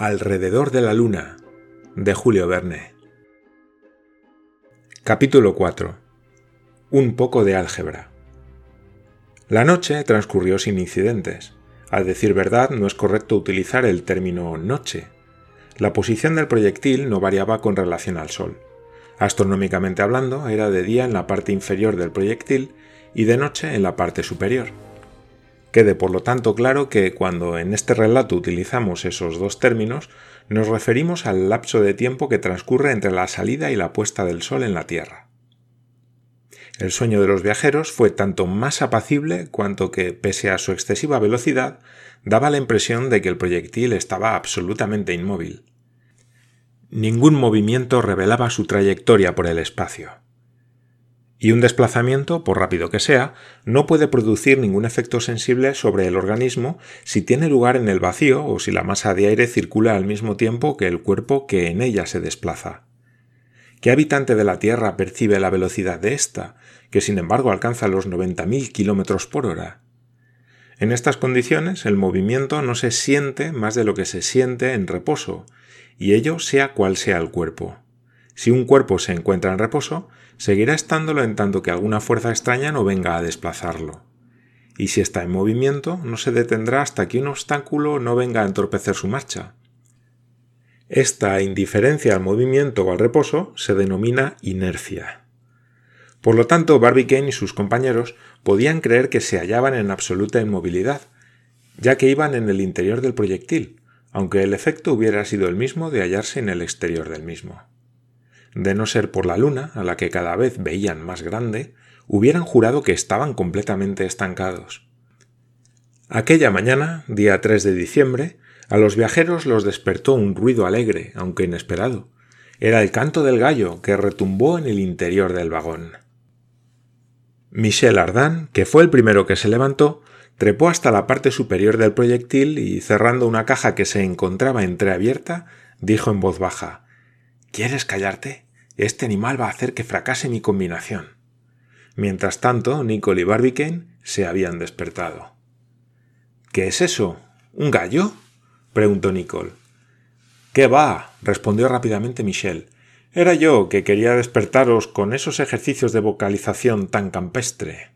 Alrededor de la Luna, de Julio Verne. Capítulo 4. Un poco de álgebra. La noche transcurrió sin incidentes. A decir verdad, no es correcto utilizar el término noche. La posición del proyectil no variaba con relación al Sol. Astronómicamente hablando, era de día en la parte inferior del proyectil y de noche en la parte superior. Quede por lo tanto claro que cuando en este relato utilizamos esos dos términos, nos referimos al lapso de tiempo que transcurre entre la salida y la puesta del sol en la Tierra. El sueño de los viajeros fue tanto más apacible cuanto que, pese a su excesiva velocidad, daba la impresión de que el proyectil estaba absolutamente inmóvil. Ningún movimiento revelaba su trayectoria por el espacio y un desplazamiento, por rápido que sea, no puede producir ningún efecto sensible sobre el organismo si tiene lugar en el vacío o si la masa de aire circula al mismo tiempo que el cuerpo que en ella se desplaza. ¿Qué habitante de la Tierra percibe la velocidad de ésta, que sin embargo alcanza los 90.000 kilómetros por hora? En estas condiciones el movimiento no se siente más de lo que se siente en reposo, y ello sea cual sea el cuerpo. Si un cuerpo se encuentra en reposo, seguirá estándolo en tanto que alguna fuerza extraña no venga a desplazarlo. Y si está en movimiento, no se detendrá hasta que un obstáculo no venga a entorpecer su marcha. Esta indiferencia al movimiento o al reposo se denomina inercia. Por lo tanto, Barbicane y sus compañeros podían creer que se hallaban en absoluta inmovilidad, ya que iban en el interior del proyectil, aunque el efecto hubiera sido el mismo de hallarse en el exterior del mismo de no ser por la luna, a la que cada vez veían más grande, hubieran jurado que estaban completamente estancados. Aquella mañana, día 3 de diciembre, a los viajeros los despertó un ruido alegre, aunque inesperado. Era el canto del gallo que retumbó en el interior del vagón. Michel Ardan, que fue el primero que se levantó, trepó hasta la parte superior del proyectil y, cerrando una caja que se encontraba entreabierta, dijo en voz baja ¿Quieres callarte? Este animal va a hacer que fracase mi combinación. Mientras tanto, Nicole y Barbicane se habían despertado. ¿Qué es eso? ¿Un gallo? preguntó Nicole. ¿Qué va? respondió rápidamente Michel. Era yo que quería despertaros con esos ejercicios de vocalización tan campestre.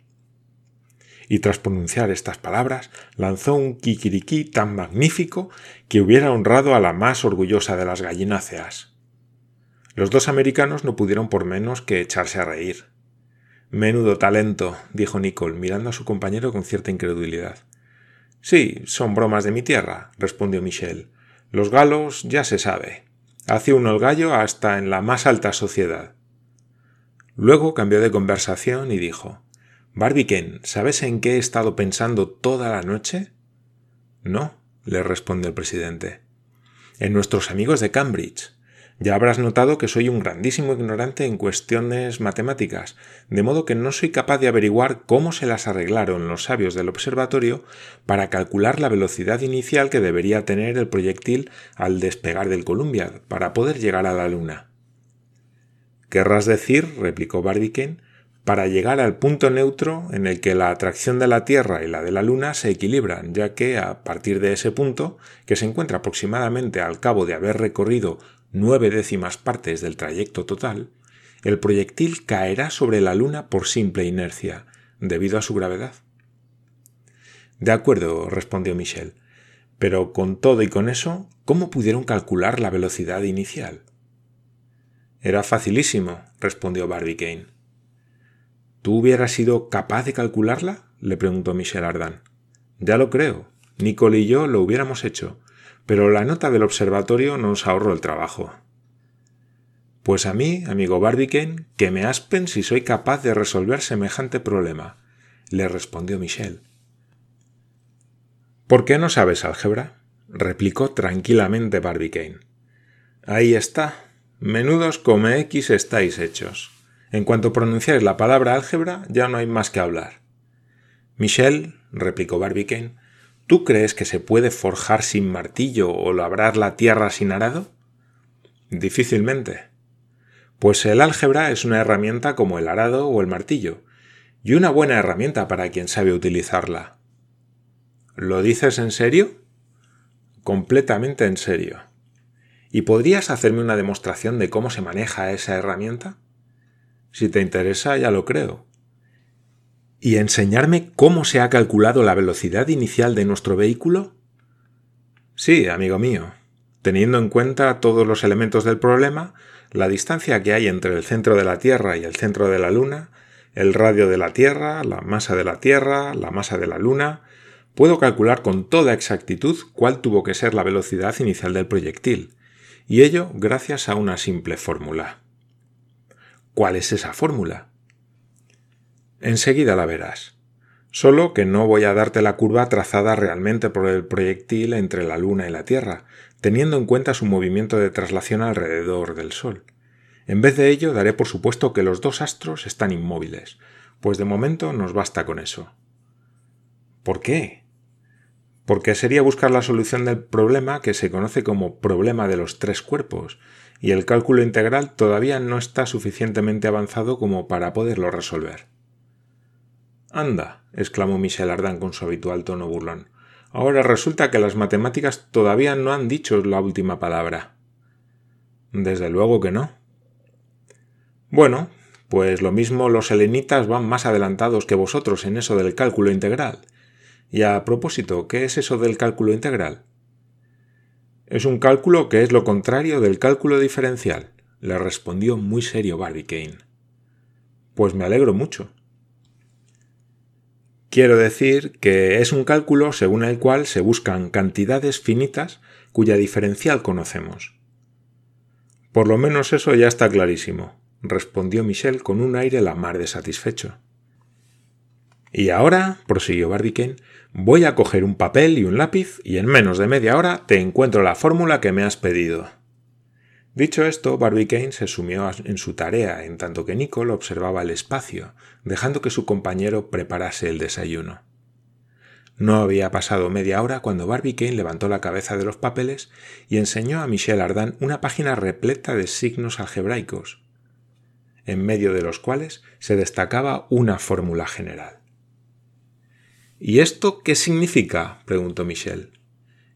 Y tras pronunciar estas palabras, lanzó un kikiriki tan magnífico que hubiera honrado a la más orgullosa de las gallináceas. Los dos americanos no pudieron por menos que echarse a reír. Menudo talento, dijo Nicole, mirando a su compañero con cierta incredulidad. Sí, son bromas de mi tierra, respondió Michel. Los galos ya se sabe. Hace uno el gallo hasta en la más alta sociedad. Luego cambió de conversación y dijo Barbicane, ¿sabes en qué he estado pensando toda la noche? No, le respondió el presidente. En nuestros amigos de Cambridge. Ya habrás notado que soy un grandísimo ignorante en cuestiones matemáticas, de modo que no soy capaz de averiguar cómo se las arreglaron los sabios del observatorio para calcular la velocidad inicial que debería tener el proyectil al despegar del Columbia para poder llegar a la Luna. Querrás decir, replicó Barbicane, para llegar al punto neutro en el que la atracción de la Tierra y la de la Luna se equilibran, ya que a partir de ese punto, que se encuentra aproximadamente al cabo de haber recorrido nueve décimas partes del trayecto total, el proyectil caerá sobre la Luna por simple inercia, debido a su gravedad. De acuerdo, respondió Michel. Pero con todo y con eso, ¿cómo pudieron calcular la velocidad inicial? Era facilísimo, respondió Barbicane. ¿Tú hubieras sido capaz de calcularla? le preguntó Michel Ardan. Ya lo creo. Nicole y yo lo hubiéramos hecho, pero la nota del observatorio nos ahorró el trabajo. Pues a mí, amigo Barbicane, que me aspen si soy capaz de resolver semejante problema, le respondió Michel. ¿Por qué no sabes álgebra? replicó tranquilamente Barbicane. Ahí está. Menudos como X estáis hechos. En cuanto pronunciáis la palabra álgebra, ya no hay más que hablar. Michel, replicó Barbicane, ¿Tú crees que se puede forjar sin martillo o labrar la tierra sin arado? Difícilmente. Pues el álgebra es una herramienta como el arado o el martillo, y una buena herramienta para quien sabe utilizarla. ¿Lo dices en serio? Completamente en serio. ¿Y podrías hacerme una demostración de cómo se maneja esa herramienta? Si te interesa, ya lo creo. ¿Y enseñarme cómo se ha calculado la velocidad inicial de nuestro vehículo? Sí, amigo mío. Teniendo en cuenta todos los elementos del problema, la distancia que hay entre el centro de la Tierra y el centro de la Luna, el radio de la Tierra, la masa de la Tierra, la masa de la Luna, puedo calcular con toda exactitud cuál tuvo que ser la velocidad inicial del proyectil, y ello gracias a una simple fórmula. ¿Cuál es esa fórmula? Enseguida la verás. Solo que no voy a darte la curva trazada realmente por el proyectil entre la Luna y la Tierra, teniendo en cuenta su movimiento de traslación alrededor del Sol. En vez de ello, daré por supuesto que los dos astros están inmóviles, pues de momento nos basta con eso. ¿Por qué? Porque sería buscar la solución del problema que se conoce como problema de los tres cuerpos, y el cálculo integral todavía no está suficientemente avanzado como para poderlo resolver. Anda, exclamó Michel Ardan con su habitual tono burlón. Ahora resulta que las matemáticas todavía no han dicho la última palabra. Desde luego que no. Bueno, pues lo mismo los helenitas van más adelantados que vosotros en eso del cálculo integral. Y a propósito, ¿qué es eso del cálculo integral? Es un cálculo que es lo contrario del cálculo diferencial, le respondió muy serio Barbicane. Pues me alegro mucho. Quiero decir que es un cálculo según el cual se buscan cantidades finitas cuya diferencial conocemos. Por lo menos eso ya está clarísimo, respondió Michel con un aire la mar de satisfecho. Y ahora, prosiguió Barbicane, voy a coger un papel y un lápiz y en menos de media hora te encuentro la fórmula que me has pedido. Dicho esto, Barbicane se sumió en su tarea en tanto que Nicole observaba el espacio, dejando que su compañero preparase el desayuno. No había pasado media hora cuando Barbicane levantó la cabeza de los papeles y enseñó a Michel Ardan una página repleta de signos algebraicos, en medio de los cuales se destacaba una fórmula general. ¿Y esto qué significa? preguntó Michel.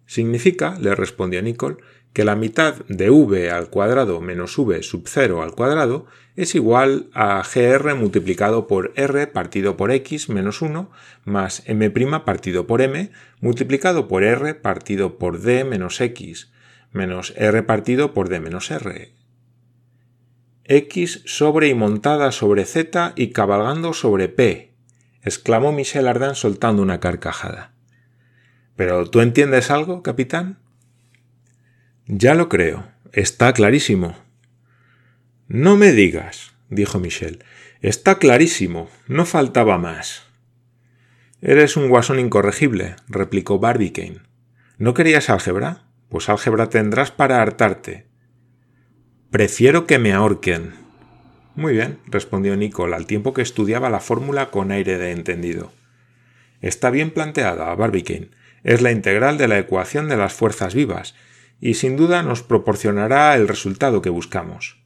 Significa, le respondió Nicole, que la mitad de v al cuadrado menos v sub 0 al cuadrado es igual a gr multiplicado por r partido por x menos 1 más m' partido por m multiplicado por r partido por d menos x menos r partido por d menos r. x sobre y montada sobre z y cabalgando sobre p, exclamó Michel Ardan soltando una carcajada. ¿Pero tú entiendes algo, capitán? Ya lo creo. Está clarísimo. No me digas, dijo Michel. Está clarísimo. No faltaba más. Eres un guasón incorregible, replicó Barbicane. ¿No querías álgebra? Pues álgebra tendrás para hartarte. Prefiero que me ahorquen. Muy bien, respondió Nicole al tiempo que estudiaba la fórmula con aire de entendido. Está bien planteada, Barbicane. Es la integral de la ecuación de las fuerzas vivas, y sin duda nos proporcionará el resultado que buscamos.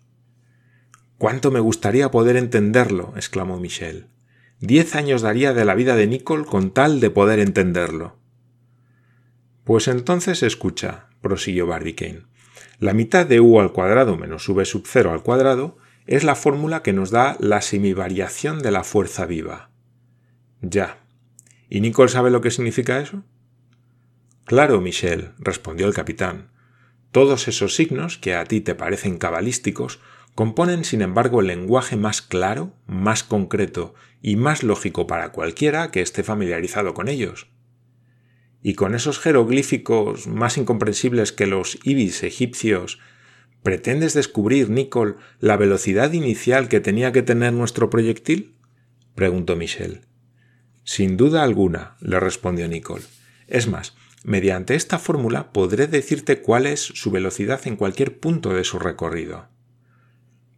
Cuánto me gustaría poder entenderlo, exclamó Michel. Diez años daría de la vida de Nicole con tal de poder entenderlo. Pues entonces escucha, prosiguió Barbicane. La mitad de u al cuadrado menos v sub 0 al cuadrado es la fórmula que nos da la semivariación de la fuerza viva. Ya. ¿Y Nicole sabe lo que significa eso? Claro, Michel, respondió el capitán. Todos esos signos, que a ti te parecen cabalísticos, componen sin embargo el lenguaje más claro, más concreto y más lógico para cualquiera que esté familiarizado con ellos. Y con esos jeroglíficos más incomprensibles que los ibis egipcios, ¿pretendes descubrir, Nicole, la velocidad inicial que tenía que tener nuestro proyectil? preguntó Michel. Sin duda alguna, le respondió Nicole. Es más, Mediante esta fórmula podré decirte cuál es su velocidad en cualquier punto de su recorrido.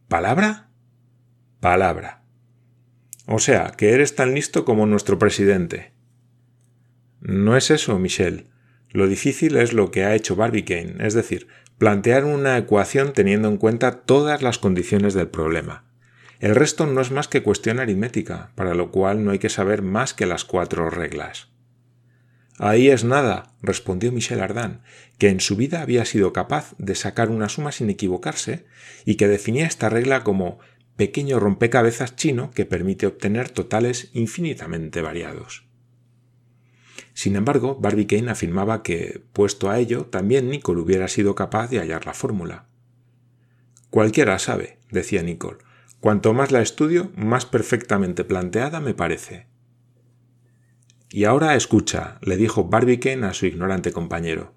¿Palabra? Palabra. O sea, que eres tan listo como nuestro presidente. No es eso, Michel. Lo difícil es lo que ha hecho Barbicane, es decir, plantear una ecuación teniendo en cuenta todas las condiciones del problema. El resto no es más que cuestión aritmética, para lo cual no hay que saber más que las cuatro reglas. Ahí es nada, respondió Michel Ardan, que en su vida había sido capaz de sacar una suma sin equivocarse y que definía esta regla como pequeño rompecabezas chino que permite obtener totales infinitamente variados. Sin embargo, Barbicane afirmaba que, puesto a ello, también Nicole hubiera sido capaz de hallar la fórmula. Cualquiera sabe, decía Nicole, cuanto más la estudio, más perfectamente planteada me parece. Y ahora escucha, le dijo Barbicane a su ignorante compañero.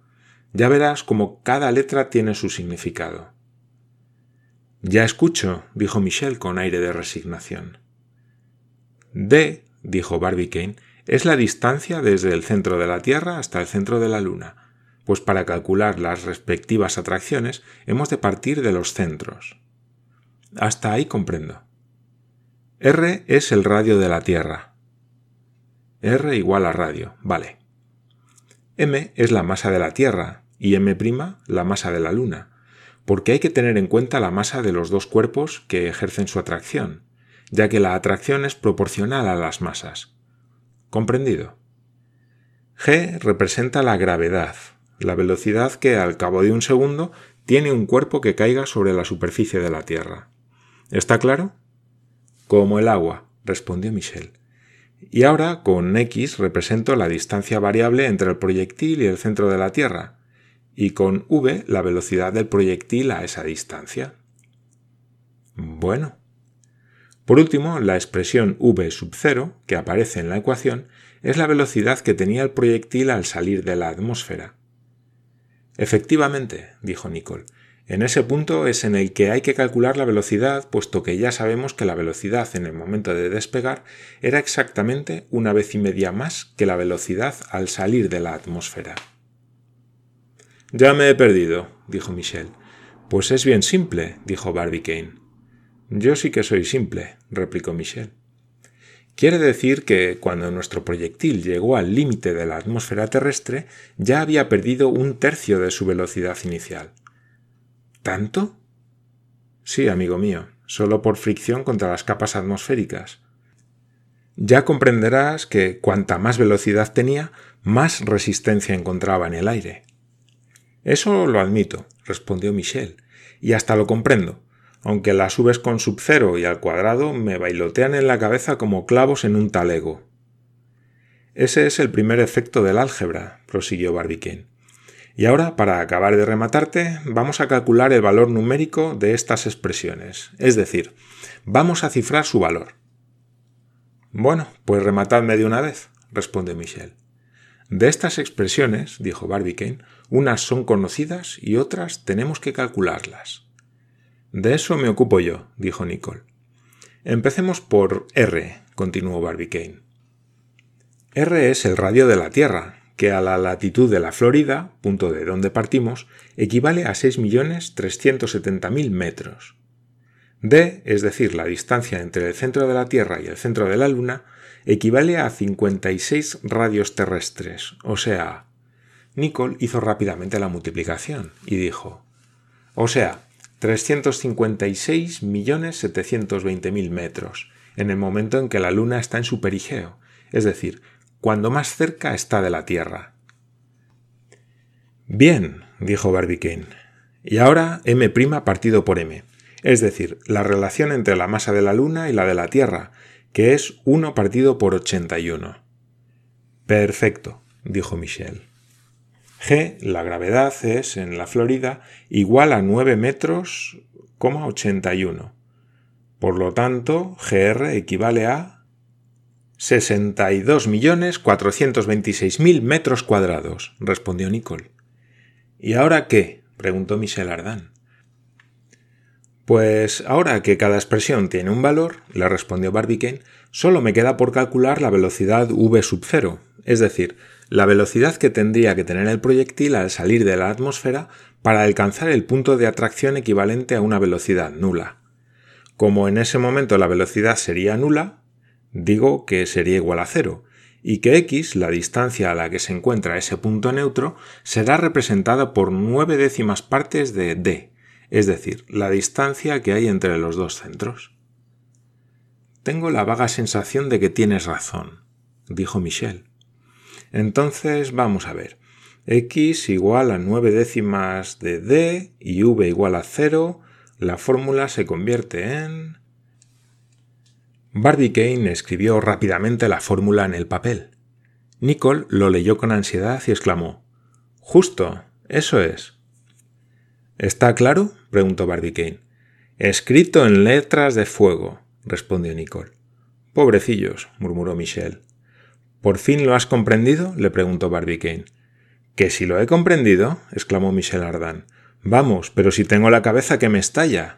Ya verás cómo cada letra tiene su significado. Ya escucho, dijo Michel con aire de resignación. D, dijo Barbicane, es la distancia desde el centro de la Tierra hasta el centro de la Luna, pues para calcular las respectivas atracciones hemos de partir de los centros. Hasta ahí comprendo. R es el radio de la Tierra. R igual a radio, vale. M es la masa de la Tierra y M' la masa de la Luna, porque hay que tener en cuenta la masa de los dos cuerpos que ejercen su atracción, ya que la atracción es proporcional a las masas. ¿Comprendido? G representa la gravedad, la velocidad que al cabo de un segundo tiene un cuerpo que caiga sobre la superficie de la Tierra. ¿Está claro? Como el agua, respondió Michel. Y ahora con X represento la distancia variable entre el proyectil y el centro de la Tierra, y con V la velocidad del proyectil a esa distancia. Bueno. Por último, la expresión V sub 0, que aparece en la ecuación, es la velocidad que tenía el proyectil al salir de la atmósfera. Efectivamente, dijo Nicole, en ese punto es en el que hay que calcular la velocidad, puesto que ya sabemos que la velocidad en el momento de despegar era exactamente una vez y media más que la velocidad al salir de la atmósfera. Ya me he perdido, dijo Michel. Pues es bien simple, dijo Barbicane. Yo sí que soy simple, replicó Michel. Quiere decir que cuando nuestro proyectil llegó al límite de la atmósfera terrestre ya había perdido un tercio de su velocidad inicial. ¿Tanto? Sí, amigo mío, solo por fricción contra las capas atmosféricas. Ya comprenderás que cuanta más velocidad tenía, más resistencia encontraba en el aire. Eso lo admito, respondió Michel, y hasta lo comprendo, aunque las subes con sub cero y al cuadrado me bailotean en la cabeza como clavos en un talego. Ese es el primer efecto del álgebra, prosiguió Barbicane. Y ahora, para acabar de rematarte, vamos a calcular el valor numérico de estas expresiones, es decir, vamos a cifrar su valor. Bueno, pues rematadme de una vez, responde Michel. De estas expresiones, dijo Barbicane, unas son conocidas y otras tenemos que calcularlas. De eso me ocupo yo, dijo Nicole. Empecemos por R, continuó Barbicane. R es el radio de la Tierra, que a la latitud de la Florida, punto de donde partimos, equivale a 6.370.000 metros. D, es decir, la distancia entre el centro de la Tierra y el centro de la Luna, equivale a 56 radios terrestres, o sea... Nicole hizo rápidamente la multiplicación y dijo, o sea, 356.720.000 metros, en el momento en que la Luna está en su perigeo, es decir, cuando más cerca está de la Tierra. Bien, dijo Barbicane. Y ahora m' partido por m, es decir, la relación entre la masa de la Luna y la de la Tierra, que es 1 partido por 81. Perfecto, dijo Michel. G, la gravedad, es, en la Florida, igual a 9 metros, 81. Por lo tanto, GR equivale a 62.426.000 metros cuadrados, respondió Nicole. ¿Y ahora qué? preguntó Michel Ardan. Pues ahora que cada expresión tiene un valor, le respondió Barbicane, solo me queda por calcular la velocidad v sub cero, es decir, la velocidad que tendría que tener el proyectil al salir de la atmósfera para alcanzar el punto de atracción equivalente a una velocidad nula. Como en ese momento la velocidad sería nula, digo que sería igual a cero, y que x, la distancia a la que se encuentra ese punto neutro, será representada por nueve décimas partes de d, es decir, la distancia que hay entre los dos centros. Tengo la vaga sensación de que tienes razón, dijo Michel. Entonces vamos a ver. x igual a 9 décimas de d y v igual a 0, la fórmula se convierte en... Barbicane escribió rápidamente la fórmula en el papel. Nicole lo leyó con ansiedad y exclamó Justo, eso es. ¿Está claro? preguntó Barbicane. Escrito en letras de fuego, respondió Nicole. Pobrecillos, murmuró Michel. ¿Por fin lo has comprendido? le preguntó Barbicane. ¿Que si lo he comprendido? exclamó Michel Ardan. Vamos, pero si tengo la cabeza que me estalla.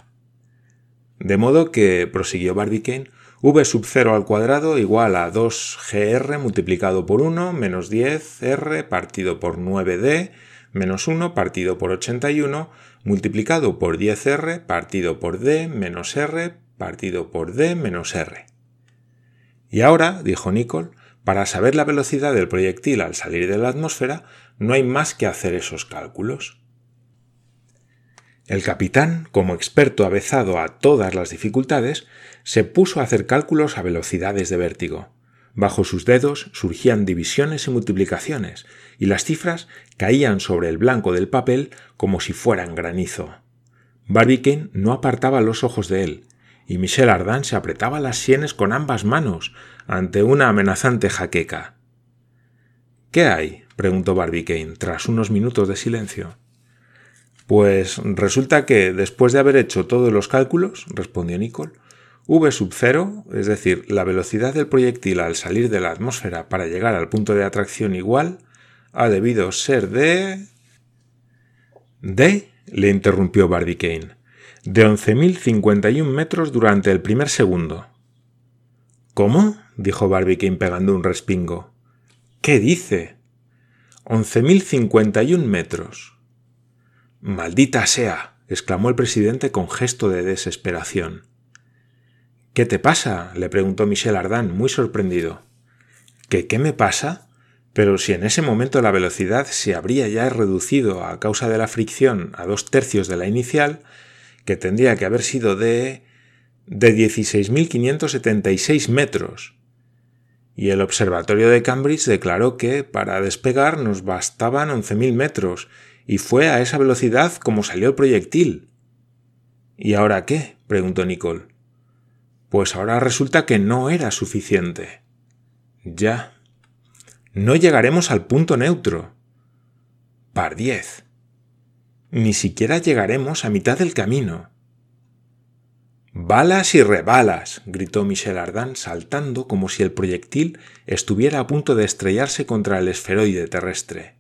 De modo que, prosiguió Barbicane, v sub 0 al cuadrado igual a 2gr multiplicado por 1 menos 10r partido por 9d menos 1 partido por 81 multiplicado por 10r partido por d menos r partido por d menos r. Y ahora, dijo Nicole, para saber la velocidad del proyectil al salir de la atmósfera, no hay más que hacer esos cálculos. El capitán, como experto avezado a todas las dificultades, se puso a hacer cálculos a velocidades de vértigo. Bajo sus dedos surgían divisiones y multiplicaciones, y las cifras caían sobre el blanco del papel como si fueran granizo. Barbicane no apartaba los ojos de él, y Michel Ardan se apretaba las sienes con ambas manos ante una amenazante jaqueca. ¿Qué hay? preguntó Barbicane tras unos minutos de silencio. Pues resulta que, después de haber hecho todos los cálculos, respondió Nicole, v sub cero, es decir, la velocidad del proyectil al salir de la atmósfera para llegar al punto de atracción igual, ha debido ser de... ¿De? le interrumpió Barbicane. De 11.051 metros durante el primer segundo. ¿Cómo? dijo Barbicane pegando un respingo. ¿Qué dice? 11.051 metros. Maldita sea. exclamó el presidente con gesto de desesperación. ¿Qué te pasa? le preguntó Michel Ardan, muy sorprendido. ¿Qué qué me pasa? Pero si en ese momento la velocidad se habría ya reducido a causa de la fricción a dos tercios de la inicial, que tendría que haber sido de de 16.576 metros. Y el observatorio de Cambridge declaró que para despegar nos bastaban 11.000 metros, y fue a esa velocidad como salió el proyectil. ¿Y ahora qué? preguntó Nicole. Pues ahora resulta que no era suficiente. Ya. No llegaremos al punto neutro. Par diez. Ni siquiera llegaremos a mitad del camino. Balas y rebalas, gritó Michel Ardan saltando como si el proyectil estuviera a punto de estrellarse contra el esferoide terrestre.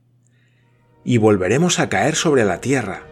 Y volveremos a caer sobre la Tierra.